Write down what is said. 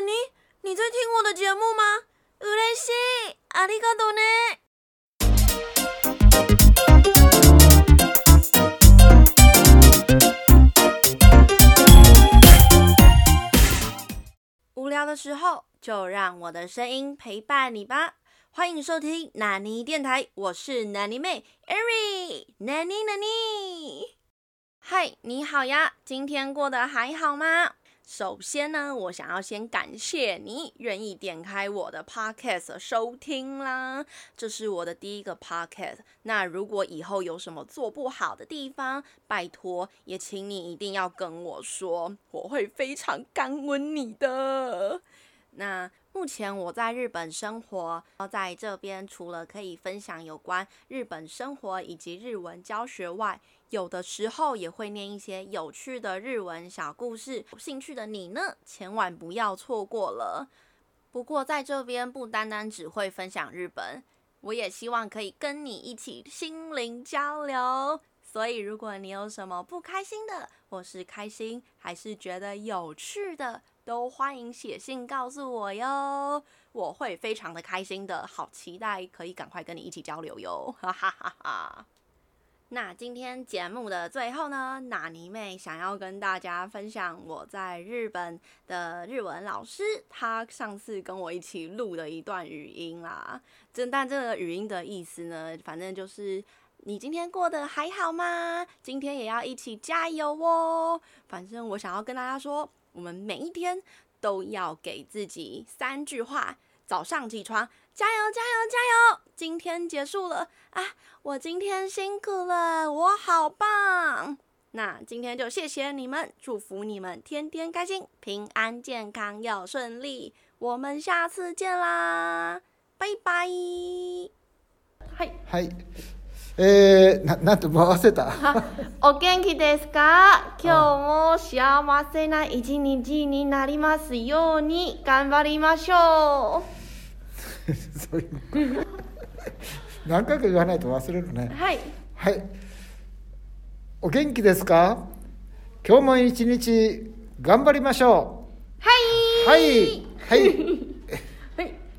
尼？你在听我的节目吗？雷西，阿里卡多呢？无聊的时候，就让我的声音陪伴你吧。欢迎收听纳尼电台，我是纳尼妹艾瑞，纳尼纳尼。嗨，你好呀，今天过得还好吗？首先呢，我想要先感谢你愿意点开我的 podcast 收听啦，这是我的第一个 podcast。那如果以后有什么做不好的地方，拜托也请你一定要跟我说，我会非常感恩你的。那。目前我在日本生活，在这边除了可以分享有关日本生活以及日文教学外，有的时候也会念一些有趣的日文小故事。有兴趣的你呢，千万不要错过了。不过在这边不单单只会分享日本，我也希望可以跟你一起心灵交流。所以如果你有什么不开心的，或是开心，还是觉得有趣的。都欢迎写信告诉我哟，我会非常的开心的，好期待可以赶快跟你一起交流哟！哈哈哈哈。那今天节目的最后呢，纳尼妹想要跟大家分享我在日本的日文老师，他上次跟我一起录的一段语音啦。真但这个语音的意思呢，反正就是你今天过得还好吗？今天也要一起加油哦！反正我想要跟大家说。我们每一天都要给自己三句话：早上起床，加油，加油，加油！今天结束了啊，我今天辛苦了，我好棒！那今天就谢谢你们，祝福你们天天开心、平安、健康又顺利。我们下次见啦，拜拜！嗨嗨。えー、ななんて回せたお元気ですか今日も幸せな一日になりますように頑張りましょう うう 何回か言わないと忘れるねはい、はい、お元気ですか今日も一日頑張りましょうはいはいはい